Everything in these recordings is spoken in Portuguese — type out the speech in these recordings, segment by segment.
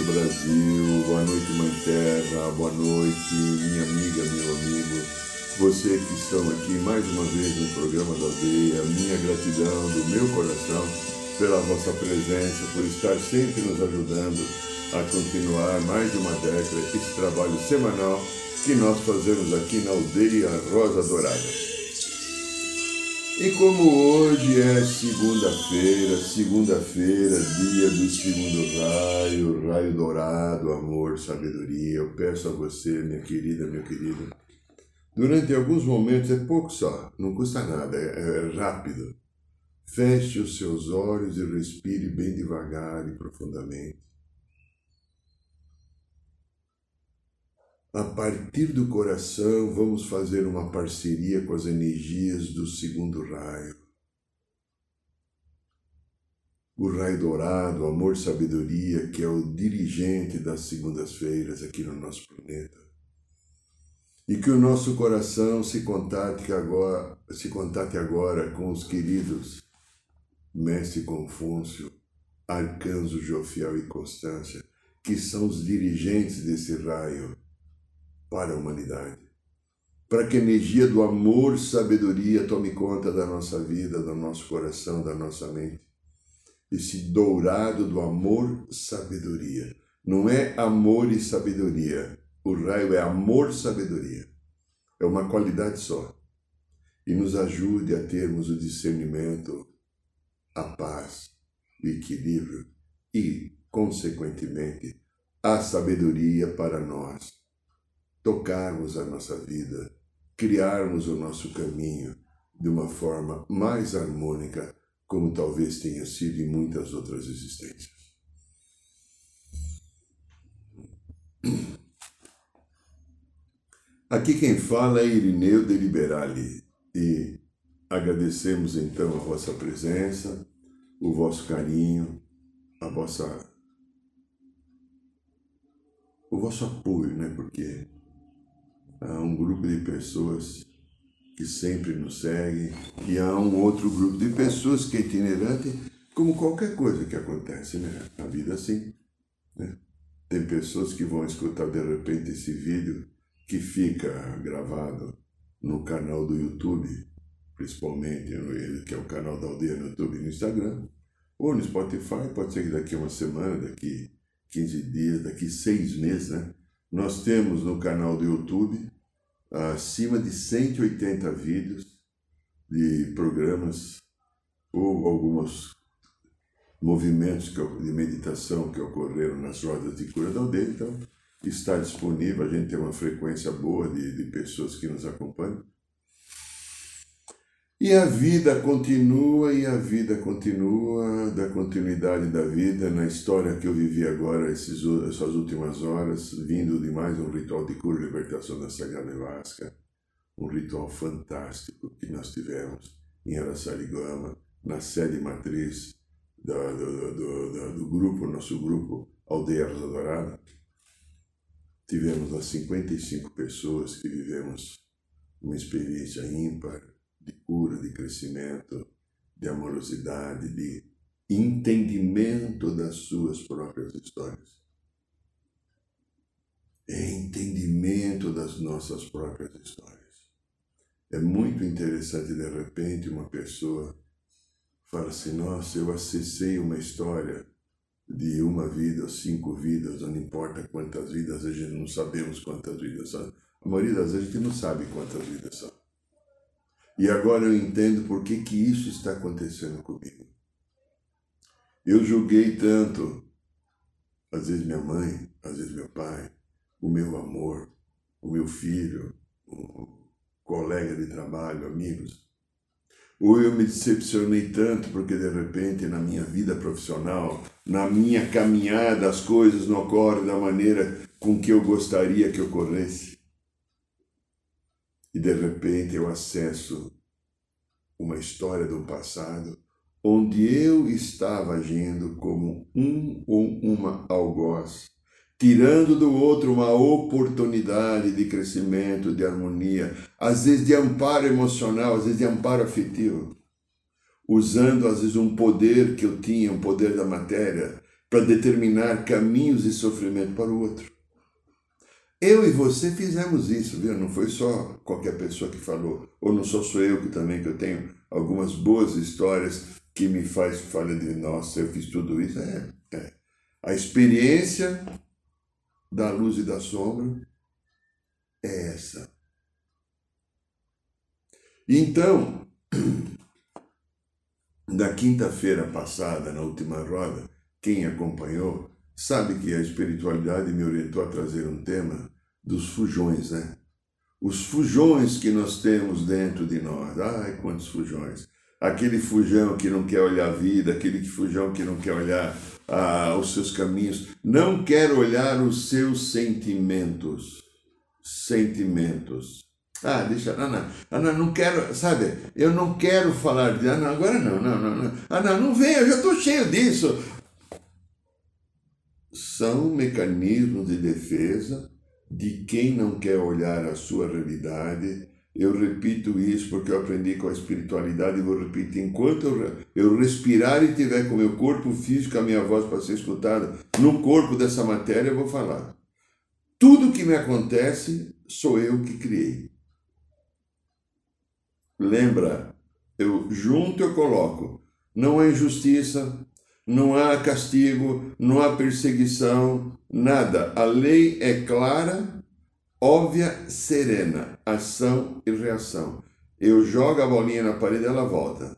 Noite, Brasil, boa noite, Mãe Terra, boa noite, minha amiga, meu amigo, você que estão aqui mais uma vez no programa da Aldeia, minha gratidão do meu coração pela vossa presença, por estar sempre nos ajudando a continuar mais de uma década esse trabalho semanal que nós fazemos aqui na Aldeia Rosa Dourada. E como hoje é segunda-feira, segunda-feira, dia do segundo raio, raio dourado, amor, sabedoria, eu peço a você, minha querida, meu querido, durante alguns momentos, é pouco só, não custa nada, é, é rápido. Feche os seus olhos e respire bem devagar e profundamente. A partir do coração, vamos fazer uma parceria com as energias do segundo raio. O raio dourado, amor, sabedoria, que é o dirigente das segundas-feiras aqui no nosso planeta. E que o nosso coração se contate agora, se contate agora com os queridos Mestre Confúcio, Arcanjo Jofiel e Constância, que são os dirigentes desse raio para a humanidade. Para que a energia do amor, sabedoria tome conta da nossa vida, do nosso coração, da nossa mente. Esse dourado do amor, sabedoria. Não é amor e sabedoria. O raio é amor, sabedoria. É uma qualidade só. E nos ajude a termos o discernimento, a paz, o equilíbrio e, consequentemente, a sabedoria para nós tocarmos a nossa vida, criarmos o nosso caminho de uma forma mais harmônica, como talvez tenha sido em muitas outras existências. Aqui quem fala é Irineu de Liberali e agradecemos então a vossa presença, o vosso carinho, a vossa o vosso apoio, né? Porque há um grupo de pessoas que sempre nos seguem, e há um outro grupo de pessoas que é itinerante, como qualquer coisa que acontece, né? A vida assim, né? Tem pessoas que vão escutar de repente esse vídeo que fica gravado no canal do YouTube, principalmente no, que é o canal da Aldeia no YouTube e no Instagram, ou no Spotify, pode ser que daqui a uma semana, daqui 15 dias, daqui seis meses, né? Nós temos no canal do YouTube acima de 180 vídeos de programas ou alguns movimentos de meditação que ocorreram nas rodas de cura da aldeia. Então, está disponível, a gente tem uma frequência boa de, de pessoas que nos acompanham. E a vida continua e a vida continua, da continuidade da vida na história que eu vivi agora, esses, essas últimas horas, vindo de mais um ritual de cura e libertação da Sagrada Nevasca, um ritual fantástico que nós tivemos em Araçariguama, na sede matriz do, do, do, do grupo, nosso grupo Aldeia Rosa Dourada. Tivemos lá 55 pessoas que vivemos uma experiência ímpar, de cura, de crescimento, de amorosidade, de entendimento das suas próprias histórias. É entendimento das nossas próprias histórias. É muito interessante, de repente, uma pessoa fala assim: Nossa, eu acessei uma história de uma vida, cinco vidas, não importa quantas vidas, a gente não sabemos quantas vidas são. A maioria das vezes a gente não sabe quantas vidas são. E agora eu entendo por que, que isso está acontecendo comigo. Eu julguei tanto, às vezes minha mãe, às vezes meu pai, o meu amor, o meu filho, colega de trabalho, amigos. Ou eu me decepcionei tanto porque de repente na minha vida profissional, na minha caminhada, as coisas não ocorrem da maneira com que eu gostaria que ocorresse. E de repente eu acesso uma história do passado onde eu estava agindo como um ou uma algoz, tirando do outro uma oportunidade de crescimento, de harmonia, às vezes de amparo emocional, às vezes de amparo afetivo, usando às vezes um poder que eu tinha, um poder da matéria, para determinar caminhos de sofrimento para o outro. Eu e você fizemos isso, viu? Não foi só qualquer pessoa que falou, ou não só sou eu que também que eu tenho algumas boas histórias que me faz falar de nossa, eu fiz tudo isso. É, é. A experiência da luz e da sombra é essa. Então, na quinta-feira passada, na última roda, quem acompanhou sabe que a espiritualidade me orientou a trazer um tema dos fujões, né? Os fujões que nós temos dentro de nós. Ai, quantos fujões! Aquele fujão que não quer olhar a vida, aquele fujão que não quer olhar ah, os seus caminhos, não quer olhar os seus sentimentos. Sentimentos. Ah, deixa, Ana, Ana, não quero, sabe, eu não quero falar de, Ana, agora não, não, não, não, Ana, não vem, eu já estou cheio disso. São mecanismos de defesa de quem não quer olhar a sua realidade. Eu repito isso porque eu aprendi com a espiritualidade e vou repetir. Enquanto eu, eu respirar e tiver com o meu corpo físico, a minha voz para ser escutada, no corpo dessa matéria, eu vou falar. Tudo que me acontece sou eu que criei. Lembra, eu junto eu coloco. Não há injustiça, não há castigo, não há perseguição, nada. A lei é clara, óbvia, serena, ação e reação. Eu jogo a bolinha na parede, ela volta.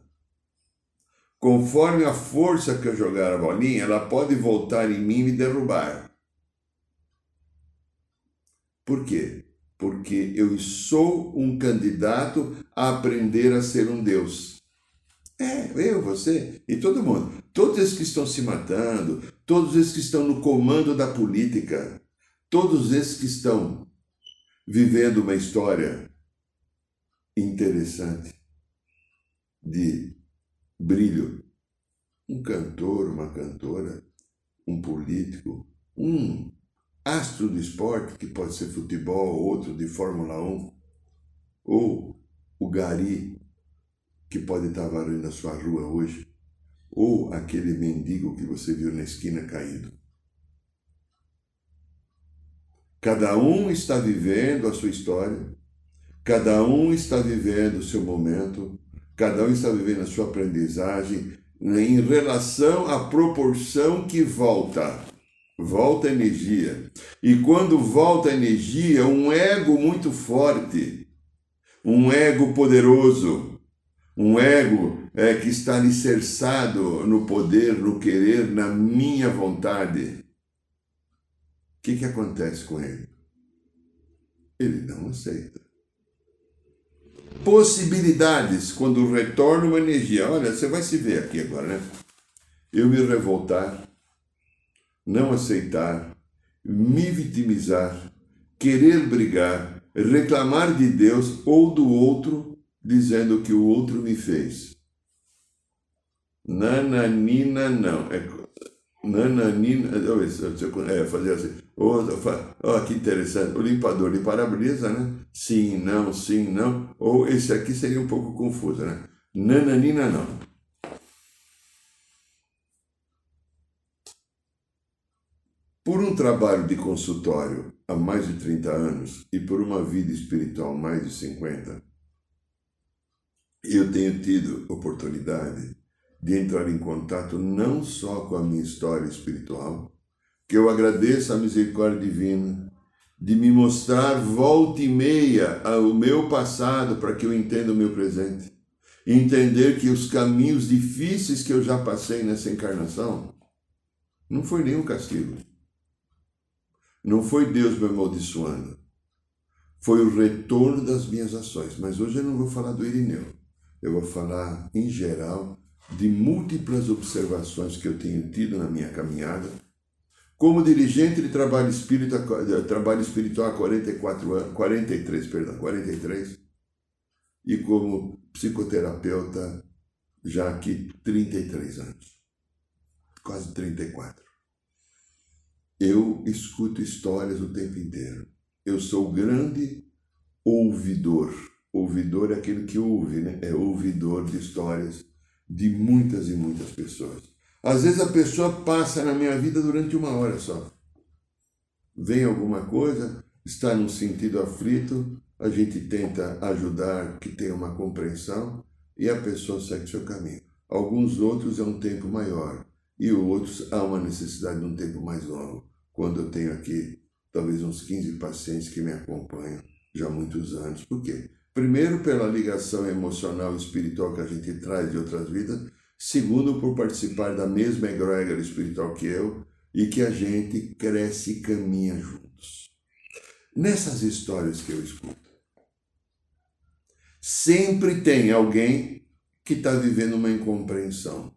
Conforme a força que eu jogar a bolinha, ela pode voltar em mim e me derrubar. Por quê? Porque eu sou um candidato a aprender a ser um Deus. É, eu, você e todo mundo. Todos esses que estão se matando, todos esses que estão no comando da política, todos esses que estão vivendo uma história interessante de brilho. Um cantor, uma cantora, um político, um astro do esporte, que pode ser futebol, outro de Fórmula 1, ou o gari que pode estar varando a sua rua hoje, ou aquele mendigo que você viu na esquina caído. Cada um está vivendo a sua história, cada um está vivendo o seu momento, cada um está vivendo a sua aprendizagem em relação à proporção que volta. Volta energia. E quando volta energia, um ego muito forte, um ego poderoso, um ego é, que está alicerçado no poder, no querer, na minha vontade. O que, que acontece com ele? Ele não aceita. Possibilidades, quando retorna uma energia. Olha, você vai se ver aqui agora, né? Eu me revoltar, não aceitar, me vitimizar, querer brigar, reclamar de Deus ou do outro dizendo que o outro me fez. Nananina não. É, nananina. É, fazer assim. Olha que interessante. O limpador de para-brisa, né? Sim, não, sim, não. Ou esse aqui seria um pouco confuso, né? Nananina não. Por um trabalho de consultório há mais de 30 anos e por uma vida espiritual mais de 50, eu tenho tido oportunidade de entrar em contato não só com a minha história espiritual, que eu agradeço a misericórdia divina de me mostrar volta e meia o meu passado para que eu entenda o meu presente. Entender que os caminhos difíceis que eu já passei nessa encarnação não foi nenhum castigo. Não foi Deus me amaldiçoando. foi o retorno das minhas ações. Mas hoje eu não vou falar do Irineu. Eu vou falar, em geral, de múltiplas observações que eu tenho tido na minha caminhada. Como dirigente de trabalho espírita, trabalho espiritual há 44 anos, 43, perdão, 43, e como psicoterapeuta já aqui 33 anos, quase 34. Eu escuto histórias o tempo inteiro. Eu sou grande ouvidor. Ouvidor é aquele que ouve, né? É ouvidor de histórias de muitas e muitas pessoas. Às vezes a pessoa passa na minha vida durante uma hora só. Vem alguma coisa, está num sentido aflito, a gente tenta ajudar que tenha uma compreensão e a pessoa segue seu caminho. Alguns outros é um tempo maior e outros há uma necessidade de um tempo mais longo. Quando eu tenho aqui talvez uns 15 pacientes que me acompanham já há muitos anos. Por quê? Primeiro, pela ligação emocional e espiritual que a gente traz de outras vidas. Segundo, por participar da mesma egrégora espiritual que eu e que a gente cresce e caminha juntos. Nessas histórias que eu escuto, Sempre tem alguém que está vivendo uma incompreensão.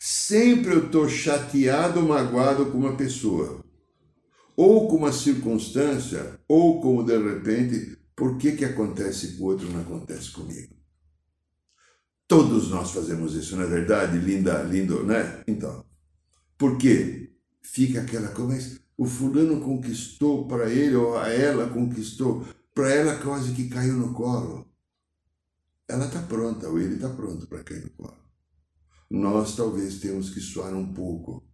Sempre eu estou chateado ou magoado com uma pessoa, ou com uma circunstância, ou como de repente, por que, que acontece com o outro não acontece comigo? Todos nós fazemos isso, não é verdade? Linda, lindo, né? Então, por quê? Fica aquela coisa, o fulano conquistou para ele, ou a ela conquistou, para ela quase que caiu no colo ela está pronta, ou ele está pronto para cair no colo. Nós talvez temos que suar um pouco.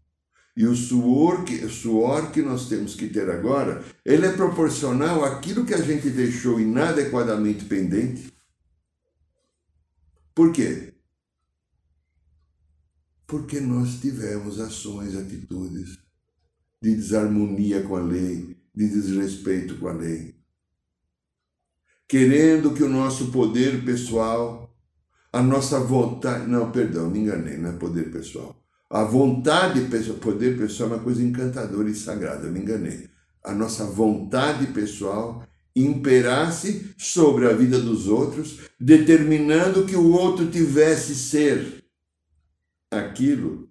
E o suor que, suor que nós temos que ter agora, ele é proporcional àquilo que a gente deixou inadequadamente pendente. Por quê? Porque nós tivemos ações, atitudes de desarmonia com a lei, de desrespeito com a lei querendo que o nosso poder pessoal, a nossa vontade. Não, perdão, me enganei, não é poder pessoal. A vontade poder pessoal é uma coisa encantadora e sagrada, me enganei. A nossa vontade pessoal imperasse sobre a vida dos outros, determinando que o outro tivesse ser aquilo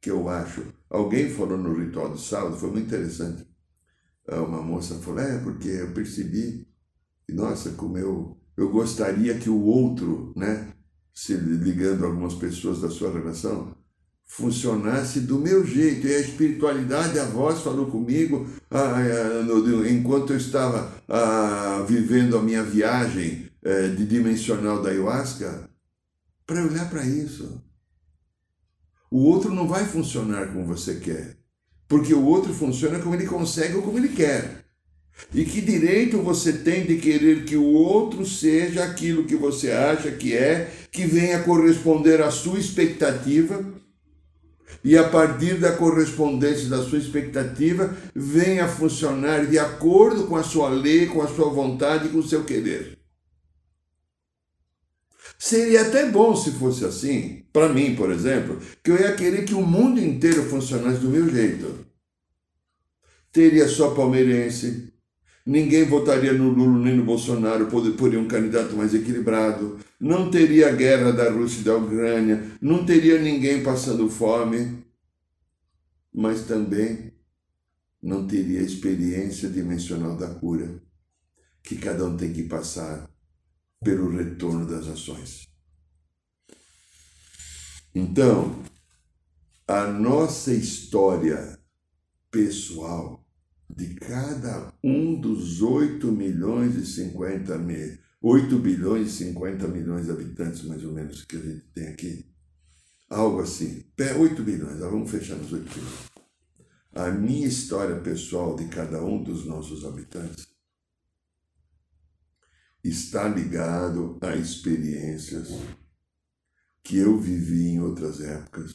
que eu acho. Alguém falou no ritual do sábado, foi muito interessante. Uma moça falou: É, porque eu percebi e nossa, como eu, eu gostaria que o outro, né, se ligando a algumas pessoas da sua relação, funcionasse do meu jeito. E a espiritualidade, a voz falou comigo ah, no, enquanto eu estava ah, vivendo a minha viagem eh, de dimensional da ayahuasca, para olhar para isso. O outro não vai funcionar como você quer, porque o outro funciona como ele consegue ou como ele quer. E que direito você tem de querer que o outro seja aquilo que você acha que é, que venha corresponder à sua expectativa, e a partir da correspondência da sua expectativa, venha funcionar de acordo com a sua lei, com a sua vontade, com o seu querer. Seria até bom se fosse assim, para mim, por exemplo, que eu ia querer que o mundo inteiro funcionasse do meu jeito. Teria só palmeirense, ninguém votaria no Lula nem no Bolsonaro por, um candidato mais equilibrado, não teria a guerra da Rússia e da Ucrânia, não teria ninguém passando fome, mas também não teria a experiência dimensional da cura que cada um tem que passar pelo retorno das ações. Então, a nossa história pessoal de cada um dos 8 milhões e 50 mil, 8 bilhões e 50 milhões de habitantes, mais ou menos, que a gente tem aqui. Algo assim. 8 bilhões, vamos fechar nos 8 bilhões. A minha história pessoal de cada um dos nossos habitantes está ligado a experiências que eu vivi em outras épocas,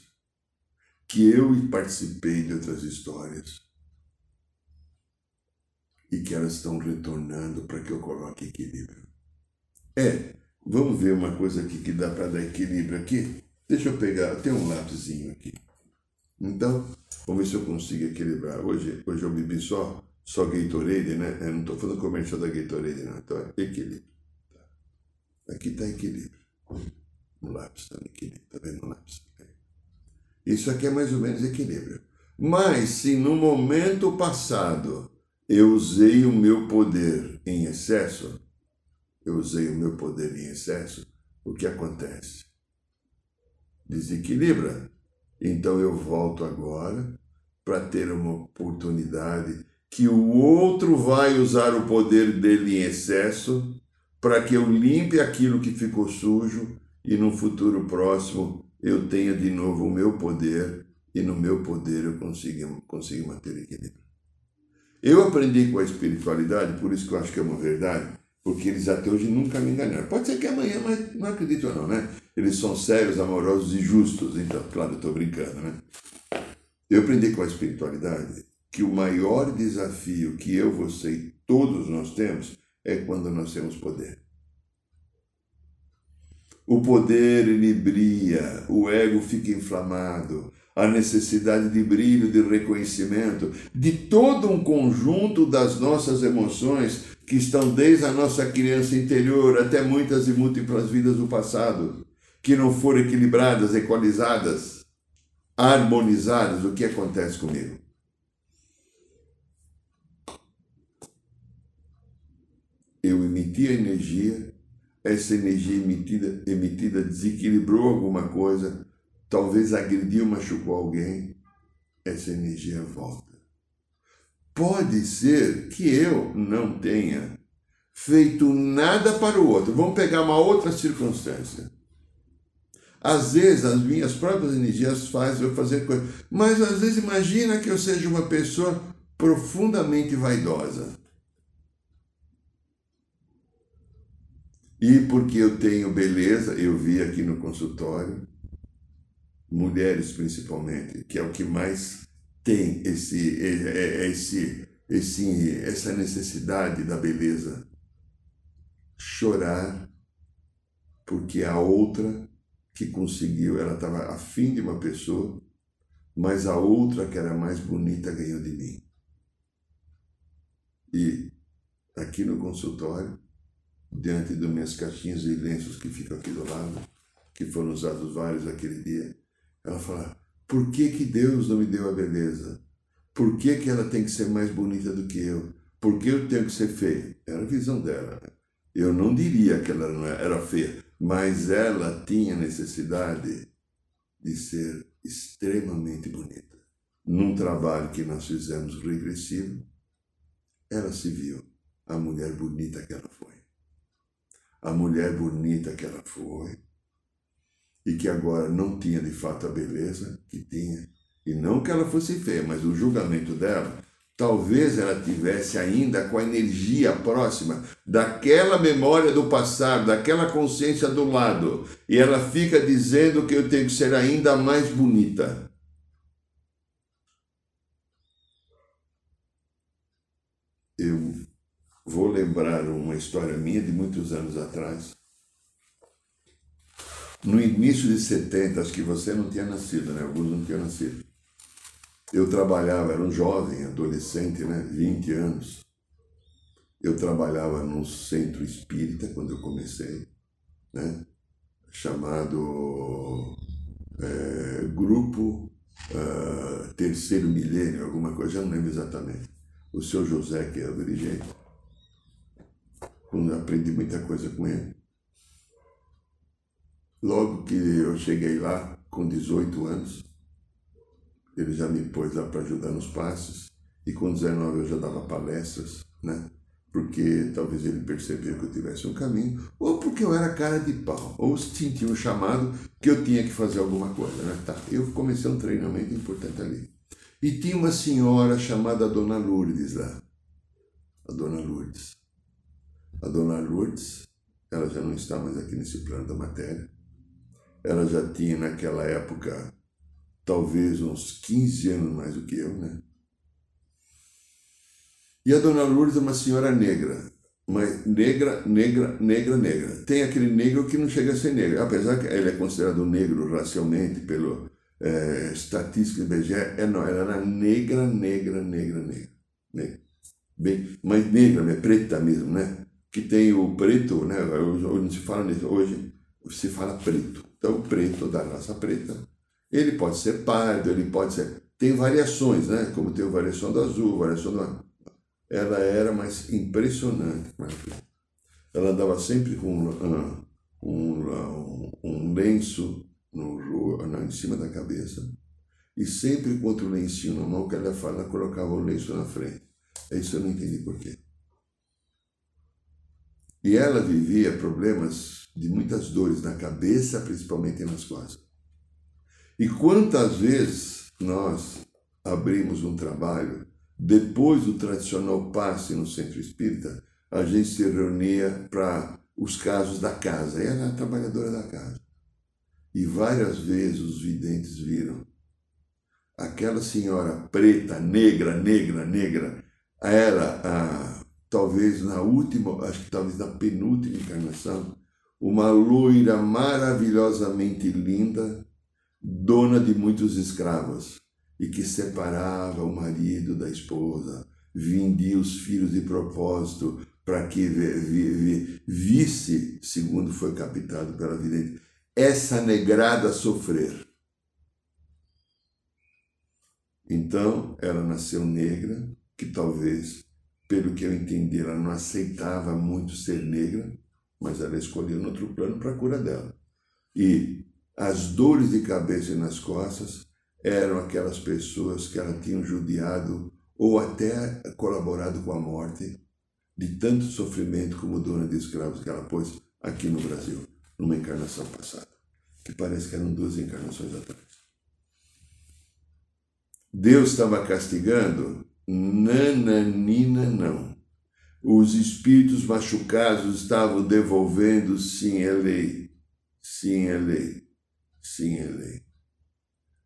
que eu participei de outras histórias, e que elas estão retornando para que eu coloque equilíbrio. É, vamos ver uma coisa aqui que dá para dar equilíbrio aqui? Deixa eu pegar, tem um lápisinho aqui. Então, vamos ver se eu consigo equilibrar. Hoje, hoje eu bebi só só Gatorade, né? Eu não estou falando comercial da Gatorade, não. Então, é equilíbrio. Tá? Aqui está equilíbrio. No lápis está no equilíbrio. Está vendo o lápis? Isso aqui é mais ou menos equilíbrio. Mas se no momento passado eu usei o meu poder em excesso, eu usei o meu poder em excesso, o que acontece? Desequilibra. Então eu volto agora para ter uma oportunidade que o outro vai usar o poder dele em excesso para que eu limpe aquilo que ficou sujo e no futuro próximo eu tenha de novo o meu poder e no meu poder eu consiga, consiga manter equilíbrio. Eu aprendi com a espiritualidade, por isso que eu acho que é uma verdade, porque eles até hoje nunca me enganaram. Pode ser que amanhã, mas não acredito não, né? Eles são sérios, amorosos e justos. Então, claro, eu estou brincando, né? Eu aprendi com a espiritualidade que o maior desafio que eu, você e todos nós temos é quando nós temos poder. O poder inibria, o ego fica inflamado, a necessidade de brilho, de reconhecimento, de todo um conjunto das nossas emoções que estão desde a nossa criança interior até muitas e múltiplas vidas do passado, que não foram equilibradas, equalizadas, harmonizadas. O que acontece comigo? eu emiti a energia, essa energia emitida, emitida desequilibrou alguma coisa, talvez agrediu, machucou alguém, essa energia volta. Pode ser que eu não tenha feito nada para o outro. Vamos pegar uma outra circunstância. Às vezes as minhas próprias energias fazem eu fazer coisas, mas às vezes imagina que eu seja uma pessoa profundamente vaidosa. E porque eu tenho beleza, eu vi aqui no consultório, mulheres principalmente, que é o que mais tem esse, é, é, é esse, esse, essa necessidade da beleza. Chorar porque a outra que conseguiu, ela estava afim de uma pessoa, mas a outra que era mais bonita ganhou de mim. E aqui no consultório, diante das minhas caixinhas e lenços que ficam aqui do lado, que foram usados vários aquele dia, ela fala: por que, que Deus não me deu a beleza? Por que, que ela tem que ser mais bonita do que eu? Por que eu tenho que ser feia? Era a visão dela. Eu não diria que ela não era feia, mas ela tinha necessidade de ser extremamente bonita. Num trabalho que nós fizemos regressivo, ela se viu a mulher bonita que ela foi a mulher bonita que ela foi, e que agora não tinha de fato a beleza que tinha. E não que ela fosse feia, mas o julgamento dela, talvez ela tivesse ainda com a energia próxima daquela memória do passado, daquela consciência do lado, e ela fica dizendo que eu tenho que ser ainda mais bonita. Eu vou lembrar uma história minha de muitos anos atrás. No início de 70, acho que você não tinha nascido, né? Alguns não tinham nascido. Eu trabalhava, era um jovem, adolescente, né? 20 anos. Eu trabalhava num centro espírita quando eu comecei, né? Chamado é, Grupo uh, Terceiro Milênio, alguma coisa, já não lembro exatamente. O seu José, que é o dirigente aprendi muita coisa com ele. Logo que eu cheguei lá, com 18 anos, ele já me pôs lá para ajudar nos passos, e com 19 eu já dava palestras, né? Porque talvez ele percebeu que eu tivesse um caminho, ou porque eu era cara de pau, ou sentia um chamado que eu tinha que fazer alguma coisa, né? Tá, eu comecei um treinamento importante ali. E tinha uma senhora chamada Dona Lourdes lá, a Dona Lourdes. A dona Lourdes, ela já não está mais aqui nesse plano da matéria. Ela já tinha naquela época talvez uns 15 anos mais do que eu, né? E a dona Lourdes é uma senhora negra, mas negra, negra, negra, negra. Tem aquele negro que não chega a ser negro, apesar que ele é considerado negro racialmente pelo é, estatística do IBGE, é não, ela era negra, negra, negra, negra. negra. bem, mas negra, é preta mesmo, né? Que tem o preto, né? Hoje se fala nisso, hoje se fala preto. Então, preto da raça preta, ele pode ser pardo, ele pode ser. Tem variações, né? Como tem a variação do azul, variação do. Ela era mais impressionante. Ela andava sempre com um, um, um lenço no, em cima da cabeça e sempre com outro lencinho na mão que ela fala, colocava o lenço na frente. É isso eu não entendi por quê. E ela vivia problemas de muitas dores na cabeça, principalmente nas costas. E quantas vezes nós abrimos um trabalho, depois do tradicional passe no centro espírita, a gente se reunia para os casos da casa. Ela era a trabalhadora da casa. E várias vezes os videntes viram aquela senhora preta, negra, negra, negra, ela, ah, talvez na última, acho que talvez na penúltima encarnação, uma loira maravilhosamente linda, dona de muitos escravos, e que separava o marido da esposa, vendia os filhos de propósito para que visse, segundo foi captado pela vidente, essa negrada sofrer. Então, ela nasceu negra, que talvez, pelo que eu entendi, ela não aceitava muito ser negra, mas ela escolheu no outro plano para a cura dela. E as dores de cabeça e nas costas eram aquelas pessoas que ela tinha judiado ou até colaborado com a morte de tanto sofrimento como dona de escravos que ela pôs aqui no Brasil, numa encarnação passada, que parece que eram duas encarnações atrás. Deus estava castigando? Nananina, não. Os espíritos machucados estavam devolvendo, sim, é lei. Sim, é lei. Sim, é lei.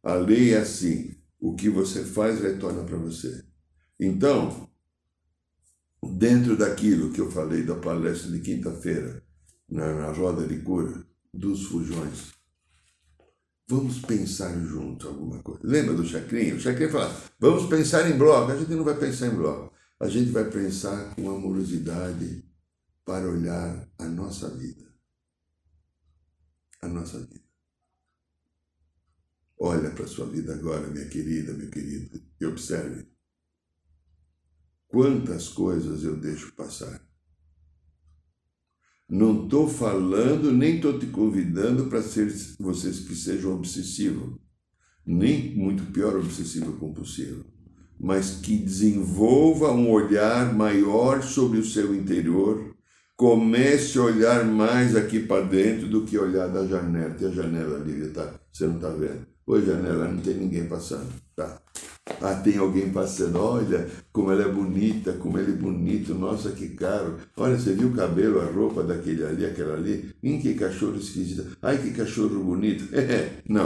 A lei é assim: o que você faz retorna para você. Então, dentro daquilo que eu falei da palestra de quinta-feira, na, na roda de cura, dos fujões, vamos pensar junto alguma coisa. Lembra do Chacrinha? O Chacrinha fala, vamos pensar em bloco. A gente não vai pensar em bloco. A gente vai pensar com amorosidade para olhar a nossa vida. A nossa vida. Olha para a sua vida agora, minha querida, meu querido, e observe. Quantas coisas eu deixo passar. Não estou falando, nem estou te convidando para ser vocês que sejam obsessivos, nem muito pior obsessivo compulsivo, mas que desenvolva um olhar maior sobre o seu interior, comece a olhar mais aqui para dentro do que olhar da janela. Tem a janela ali, tá? Você não está vendo? Oi, janela, não tem ninguém passando. Tá. Ah, tem alguém passando, olha como ela é bonita, como ele é bonito, nossa que caro. Olha, você viu o cabelo, a roupa daquele ali, aquela ali? Hum, que cachorro esquisito. Ai, que cachorro bonito. Não.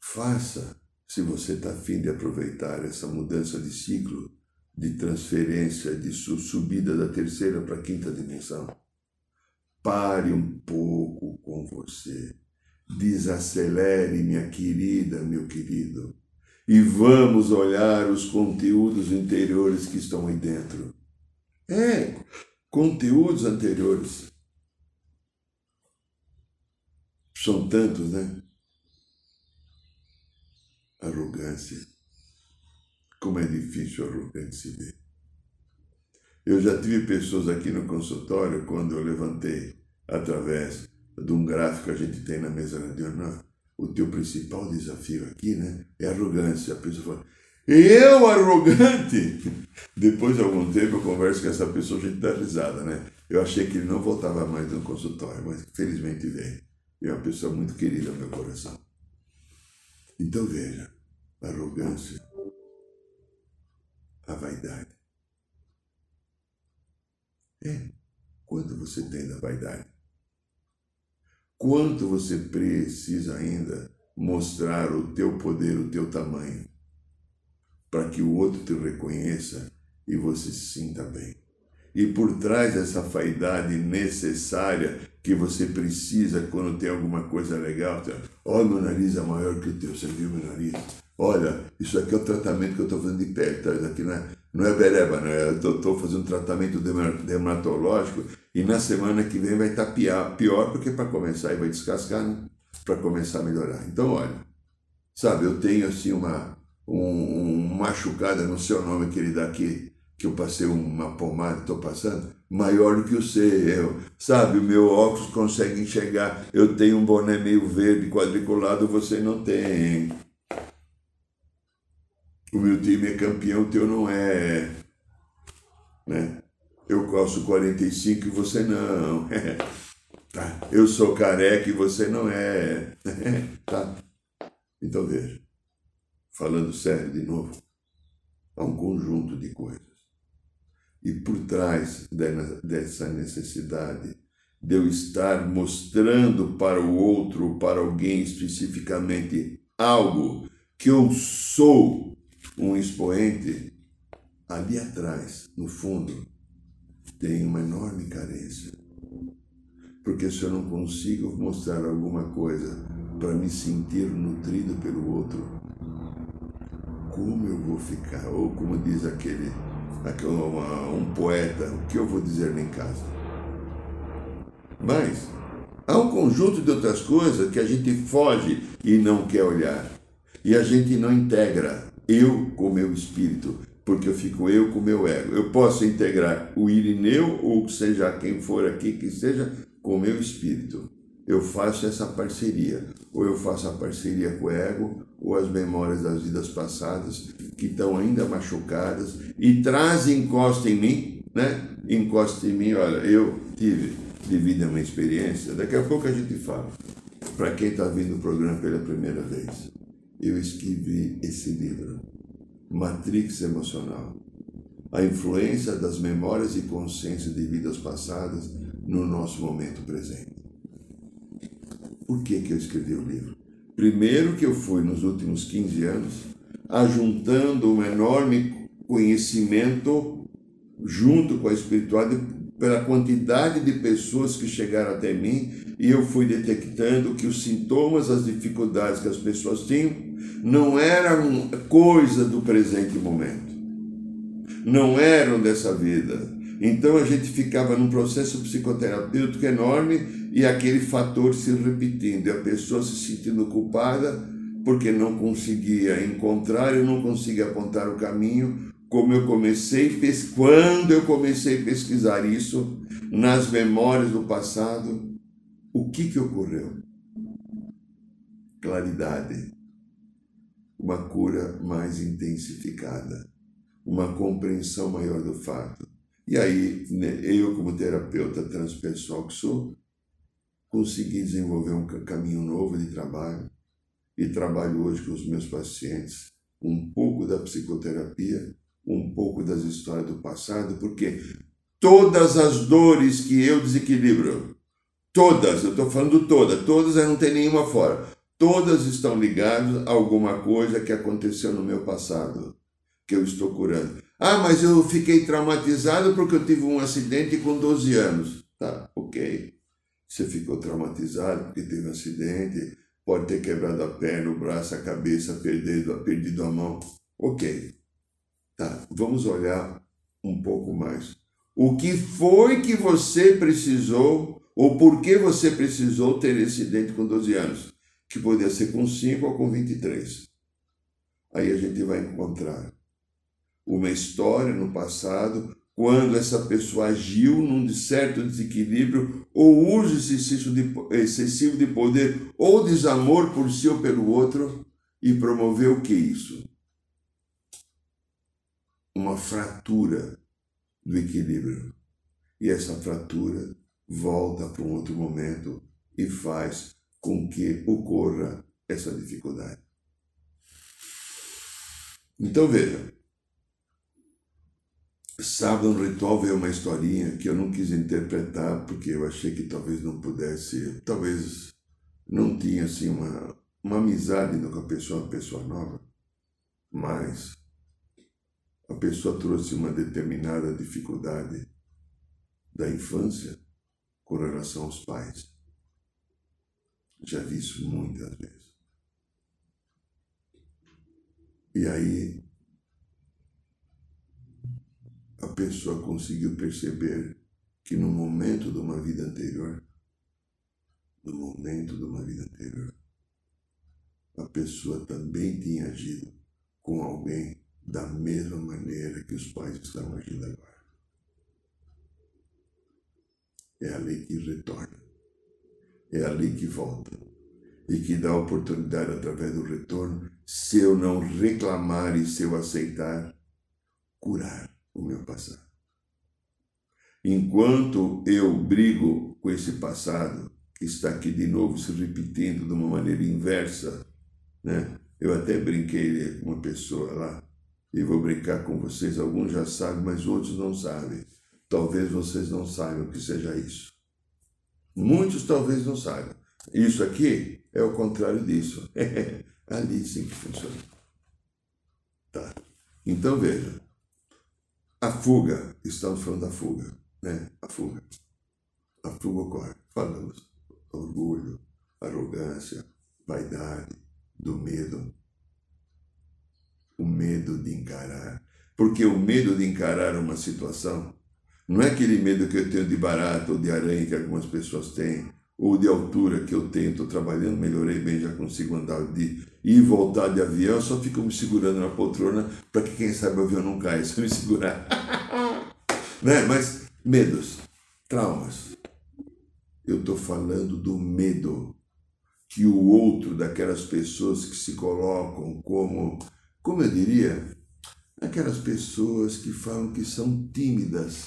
Faça, se você está afim de aproveitar essa mudança de ciclo, de transferência, de subida da terceira para a quinta dimensão. Pare um pouco com você Desacelere, minha querida, meu querido, e vamos olhar os conteúdos interiores que estão aí dentro. É, conteúdos anteriores. São tantos, né? Arrogância. Como é difícil a arrogância se ver. Eu já tive pessoas aqui no consultório quando eu levantei através de um gráfico que a gente tem na mesa radional, o teu principal desafio aqui, né, é arrogância. A pessoa fala, eu arrogante? Depois de algum tempo eu converso com essa pessoa, a gente dá risada, né? Eu achei que ele não voltava mais no consultório, mas felizmente veio. É uma pessoa muito querida no meu coração. Então veja, a arrogância, a vaidade. É, quanto você tem da vaidade? Quanto você precisa ainda mostrar o teu poder, o teu tamanho, para que o outro te reconheça e você se sinta bem. E por trás dessa vaidade necessária que você precisa quando tem alguma coisa legal, olha, meu nariz é maior que o teu, você viu meu nariz? Olha, isso aqui é o tratamento que eu estou fazendo de pele, tá? Aqui não é, não é bereba, não é? Estou fazendo um tratamento dermatológico e na semana que vem vai estar tá pior, pior porque para começar aí vai descascar, né? Para começar a melhorar. Então, olha, sabe, eu tenho assim uma um, um machucada no seu nome que ele dá aqui, que eu passei uma pomada, estou passando, maior do que o seu, eu, sabe, o meu óculos consegue enxergar, eu tenho um boné meio verde quadriculado, você não tem o meu time é campeão, o teu não é. Né? Eu calço 45 e você não. tá. Eu sou careca e você não é. tá. Então veja, falando sério de novo, há um conjunto de coisas. E por trás dessa necessidade de eu estar mostrando para o outro, para alguém especificamente, algo que eu sou um expoente, ali atrás, no fundo, tem uma enorme carência. Porque se eu não consigo mostrar alguma coisa para me sentir nutrido pelo outro, como eu vou ficar? Ou como diz aquele, aquele uma, um poeta, o que eu vou dizer em casa? Mas há um conjunto de outras coisas que a gente foge e não quer olhar. E a gente não integra eu com meu espírito, porque eu fico eu com meu ego. Eu posso integrar o Irineu, ou seja quem for aqui que seja, com meu espírito. Eu faço essa parceria, ou eu faço a parceria com o ego, ou as memórias das vidas passadas que estão ainda machucadas e trazem encosta em mim, né? Encosta em mim, olha, eu tive devido a uma experiência, daqui a pouco a gente fala. Para quem está vindo o programa pela primeira vez eu escrevi esse livro, Matrix Emocional. A influência das memórias e consciência de vidas passadas no nosso momento presente. Por que, que eu escrevi o livro? Primeiro que eu fui, nos últimos 15 anos, ajuntando um enorme conhecimento junto com a espiritualidade pela quantidade de pessoas que chegaram até mim e eu fui detectando que os sintomas, as dificuldades que as pessoas tinham não eram coisa do presente momento, não eram dessa vida. Então a gente ficava num processo psicoterapêutico enorme e aquele fator se repetindo, e a pessoa se sentindo culpada porque não conseguia encontrar, eu não conseguia apontar o caminho, como eu comecei, quando eu comecei a pesquisar isso nas memórias do passado, o que que ocorreu? Claridade uma cura mais intensificada, uma compreensão maior do fato. E aí, né, eu, como terapeuta transpessoal que sou, consegui desenvolver um caminho novo de trabalho e trabalho hoje com os meus pacientes um pouco da psicoterapia, um pouco das histórias do passado, porque todas as dores que eu desequilibro, todas, eu estou falando todas, todas, não tenho nenhuma fora Todas estão ligadas a alguma coisa que aconteceu no meu passado, que eu estou curando. Ah, mas eu fiquei traumatizado porque eu tive um acidente com 12 anos. Tá, ok. Você ficou traumatizado porque teve um acidente, pode ter quebrado a perna, o braço, a cabeça, perdido, perdido a mão. Ok. Tá, vamos olhar um pouco mais. O que foi que você precisou, ou por que você precisou ter esse acidente com 12 anos? que poderia ser com 5 ou com 23. Aí a gente vai encontrar uma história no passado, quando essa pessoa agiu num certo desequilíbrio ou uso excessivo de poder ou desamor por si ou pelo outro e promoveu o que isso? Uma fratura do equilíbrio. E essa fratura volta para um outro momento e faz com que ocorra essa dificuldade. Então veja, sábado no ritual veio uma historinha que eu não quis interpretar porque eu achei que talvez não pudesse, talvez não tinha assim uma, uma amizade com a pessoa, uma pessoa nova, mas a pessoa trouxe uma determinada dificuldade da infância com relação aos pais. Já vi isso muitas vezes. E aí a pessoa conseguiu perceber que no momento de uma vida anterior, no momento de uma vida anterior, a pessoa também tinha agido com alguém da mesma maneira que os pais estão agindo agora. É a lei que retorna, é a lei que volta e que dá oportunidade através do retorno, se eu não reclamar e se eu aceitar, curar o meu passado. Enquanto eu brigo com esse passado, que está aqui de novo se repetindo de uma maneira inversa, né? Eu até brinquei com uma pessoa lá, e vou brincar com vocês, alguns já sabem, mas outros não sabem. Talvez vocês não saibam que seja isso. Muitos talvez não saibam. Isso aqui é o contrário disso. Ali sim que funciona. Tá. Então veja, a fuga, estamos falando da fuga, né? A fuga. A fuga ocorre. Falamos orgulho, arrogância, vaidade, do medo. O medo de encarar. Porque o medo de encarar uma situação não é aquele medo que eu tenho de barato ou de aranha que algumas pessoas têm, ou de altura que eu tenho, estou trabalhando, melhorei bem, já consigo andar de ir e voltar de avião, só fico me segurando na poltrona para que quem sabe o avião não caia, se me segurar. né? Mas medos, traumas. Eu estou falando do medo que o outro, daquelas pessoas que se colocam como, como eu diria, aquelas pessoas que falam que são tímidas.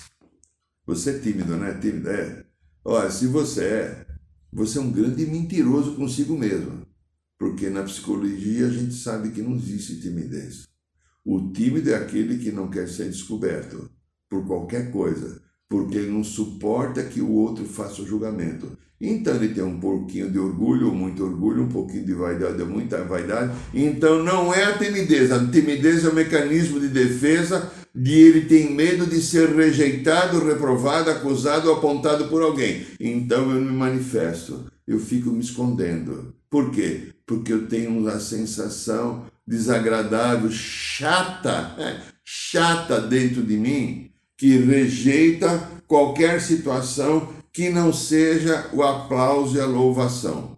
Você é tímido, né? Tímida é. Olha, se você é, você é um grande mentiroso consigo mesmo. Porque na psicologia a gente sabe que não existe timidez. O tímido é aquele que não quer ser descoberto por qualquer coisa, porque ele não suporta que o outro faça o julgamento. Então ele tem um pouquinho de orgulho, muito orgulho, um pouquinho de vaidade, muita vaidade. Então não é a timidez. A timidez é o mecanismo de defesa de ele tem medo de ser rejeitado, reprovado, acusado, apontado por alguém. Então eu me manifesto, eu fico me escondendo. Por quê? Porque eu tenho uma sensação desagradável, chata, chata dentro de mim, que rejeita qualquer situação que não seja o aplauso e a louvação.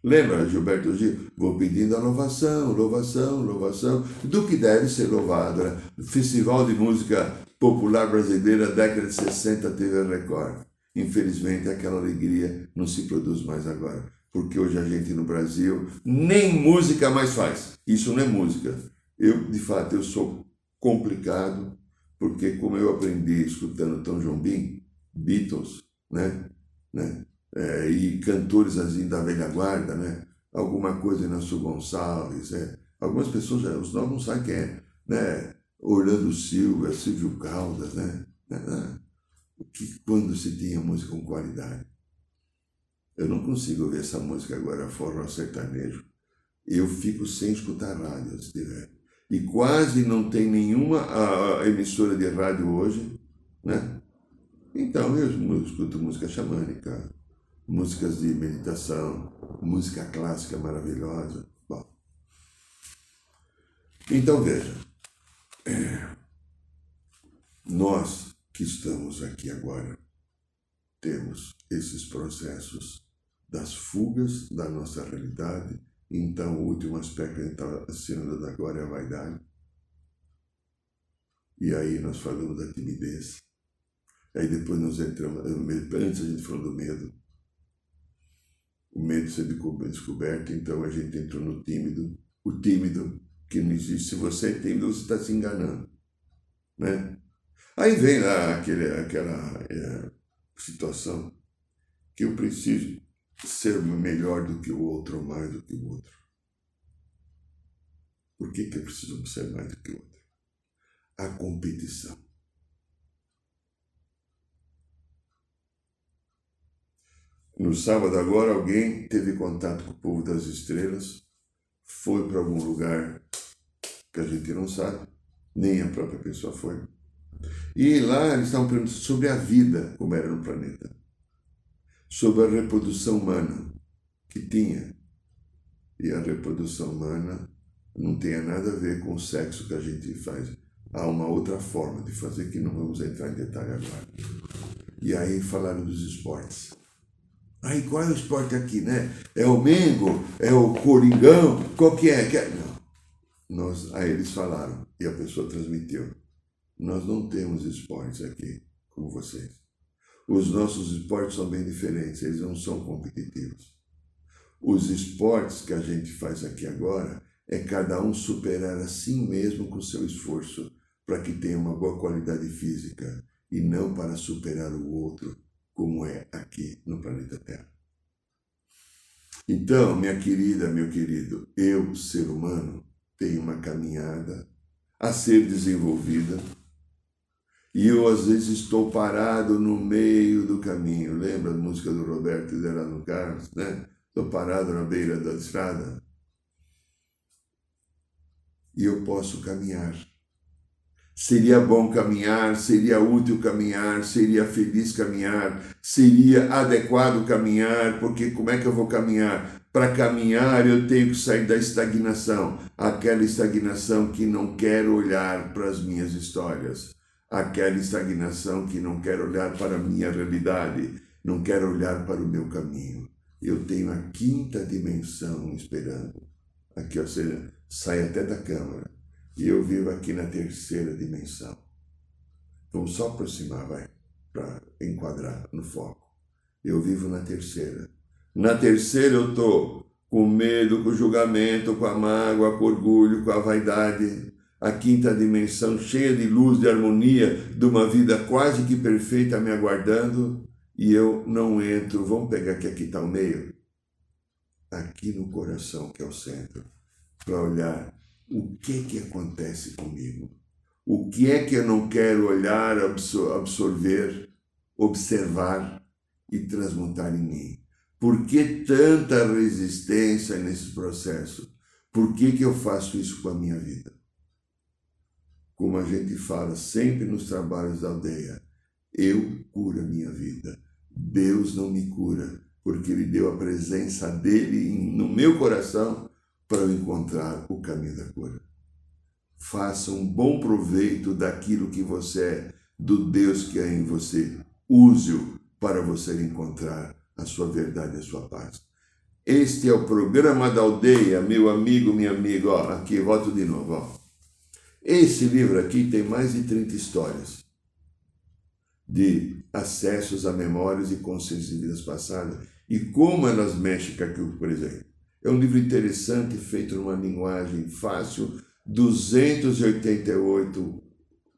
Lembra, Gilberto Gil? Vou pedindo a louvação, louvação, louvação, do que deve ser louvado. Né? O Festival de Música Popular Brasileira, década de 60, teve a Record. Infelizmente, aquela alegria não se produz mais agora. Porque hoje a gente no Brasil nem música mais faz. Isso não é música. Eu, de fato, eu sou complicado, porque como eu aprendi escutando Tom Jobim, Beatles, né? né? é, e cantores assim da velha guarda, né? Alguma coisa Inácio Gonçalves, é. Algumas pessoas, já, os nomes não sabem quem é, né? Orlando Silva, Silvio Caldas, né? né, né? Que quando se tinha música com qualidade. Eu não consigo ouvir essa música agora, forró sertanejo. Eu fico sem escutar rádio, se tiver. E quase não tem nenhuma a, a emissora de rádio hoje, né? Então eu, eu escuto música xamânica, músicas de meditação, música clássica maravilhosa. Bom, então veja, é, nós que estamos aqui agora temos esses processos das fugas da nossa realidade. Então, o último aspecto que a gente está assinando agora é a vaidade. E aí nós falamos da timidez. Aí depois nós entramos, antes a gente falou do medo o medo ser descoberto, então a gente entrou no tímido. O tímido, que não existe. Se você é tímido, você está se enganando. Né? Aí vem lá aquele, aquela é, situação que eu preciso ser melhor do que o outro ou mais do que o outro. Por que, que eu preciso ser mais do que o outro? A competição. No sábado agora alguém teve contato com o povo das estrelas, foi para algum lugar que a gente não sabe, nem a própria pessoa foi. E lá eles estavam perguntando sobre a vida, como era no planeta, sobre a reprodução humana que tinha. E a reprodução humana não tenha nada a ver com o sexo que a gente faz. Há uma outra forma de fazer que não vamos entrar em detalhe agora. E aí falaram dos esportes. Aí qual é o esporte aqui, né? É o Mengo? É o Coringão? Qual que é? é? Não. Nós, aí eles falaram, e a pessoa transmitiu. Nós não temos esportes aqui como vocês. Os nossos esportes são bem diferentes, eles não são competitivos. Os esportes que a gente faz aqui agora é cada um superar a si mesmo com seu esforço para que tenha uma boa qualidade física e não para superar o outro, como é aqui no planeta Terra. Então, minha querida, meu querido, eu, ser humano, tenho uma caminhada a ser desenvolvida e eu, às vezes, estou parado no meio do caminho. Lembra a música do Roberto Delano Carlos, né? Estou parado na beira da estrada. E eu posso caminhar. Seria bom caminhar, seria útil caminhar, seria feliz caminhar, seria adequado caminhar, porque como é que eu vou caminhar? Para caminhar eu tenho que sair da estagnação, aquela estagnação que não quero olhar para as minhas histórias aquela estagnação que não quer olhar para a minha realidade, não quer olhar para o meu caminho. Eu tenho a quinta dimensão esperando. Aqui, ou seja, sai até da câmara. E eu vivo aqui na terceira dimensão. Vamos só aproximar, vai, para enquadrar no foco. Eu vivo na terceira. Na terceira eu estou com medo, com julgamento, com a mágoa, com orgulho, com a vaidade, a quinta dimensão cheia de luz, de harmonia, de uma vida quase que perfeita me aguardando, e eu não entro. Vamos pegar que aqui está o meio? Aqui no coração, que é o centro, para olhar o que que acontece comigo. O que é que eu não quero olhar, absorver, observar e transmutar em mim? Por que tanta resistência nesse processo? Por que, que eu faço isso com a minha vida? Como a gente fala sempre nos trabalhos da aldeia, eu curo a minha vida. Deus não me cura, porque Ele deu a presença dele no meu coração para eu encontrar o caminho da cura. Faça um bom proveito daquilo que você é, do Deus que é em você. Use-o para você encontrar a sua verdade e a sua paz. Este é o programa da aldeia, meu amigo, minha amiga. Ó, aqui, volto de novo. Ó. Esse livro aqui tem mais de 30 histórias de acessos a memórias e consciências de vidas passadas e como elas mexem com aquilo presente. É um livro interessante, feito numa linguagem fácil, 288,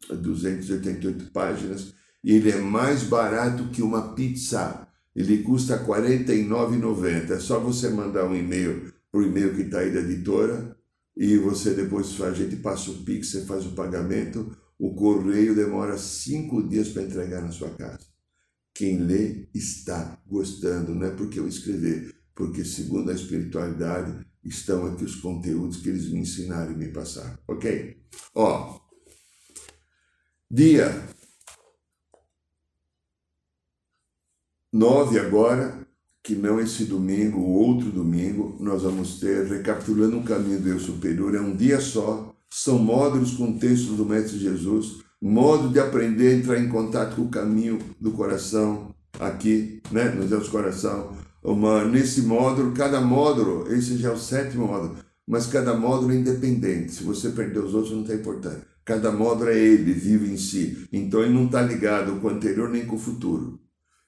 288 páginas, e ele é mais barato que uma pizza. Ele custa R$ 49,90. É só você mandar um e-mail para o e-mail que está aí da editora e você depois a gente passa o Pix, você faz o pagamento, o correio demora cinco dias para entregar na sua casa. Quem lê está gostando, não é porque eu escrever, porque segundo a espiritualidade estão aqui os conteúdos que eles me ensinaram e me passaram, ok? Ó, dia 9 agora, que não esse domingo, outro domingo, nós vamos ter Recapitulando o Caminho do Eu Superior. É um dia só, são módulos com textos do Mestre Jesus, modo de aprender entrar em contato com o caminho do coração, aqui, né, no Deus Coração. Uma, nesse módulo, cada módulo, esse já é o sétimo módulo, mas cada módulo é independente. Se você perder os outros, não tem importância. Cada módulo é ele, vive em si. Então ele não está ligado com o anterior nem com o futuro.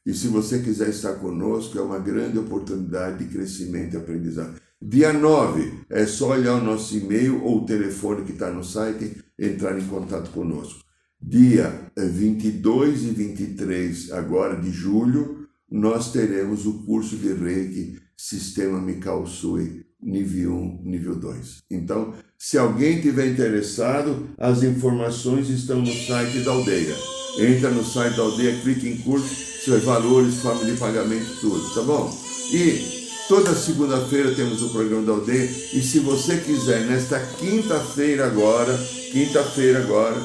E se você quiser estar conosco, é uma grande oportunidade de crescimento e aprendizado. Dia 9, é só olhar o nosso e-mail ou o telefone que está no site, entrar em contato conosco. Dia 22 e 23 agora de julho, nós teremos o curso de Reiki Sistema Mikao Sui, nível 1, nível 2. Então, se alguém tiver interessado, as informações estão no site da aldeia. Entra no site da aldeia, clique em curso seus valores, forma de pagamento, tudo, tá bom? E toda segunda-feira temos o programa da aldeia. E se você quiser, nesta quinta-feira agora, quinta-feira agora,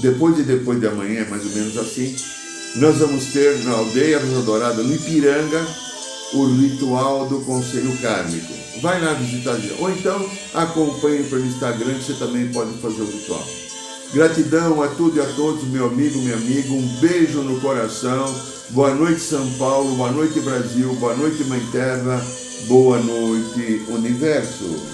depois de depois de amanhã, mais ou menos assim, nós vamos ter na aldeia Rosa Dourada, no Ipiranga, o ritual do conselho kármico. Vai lá visitar, ou então acompanhe pelo Instagram que você também pode fazer o ritual. Gratidão a tudo e a todos, meu amigo, minha amiga. Um beijo no coração. Boa noite, São Paulo. Boa noite, Brasil. Boa noite, Mãe Terra. Boa noite, Universo.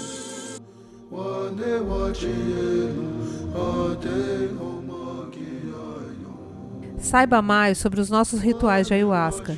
Saiba mais sobre os nossos rituais de ayahuasca,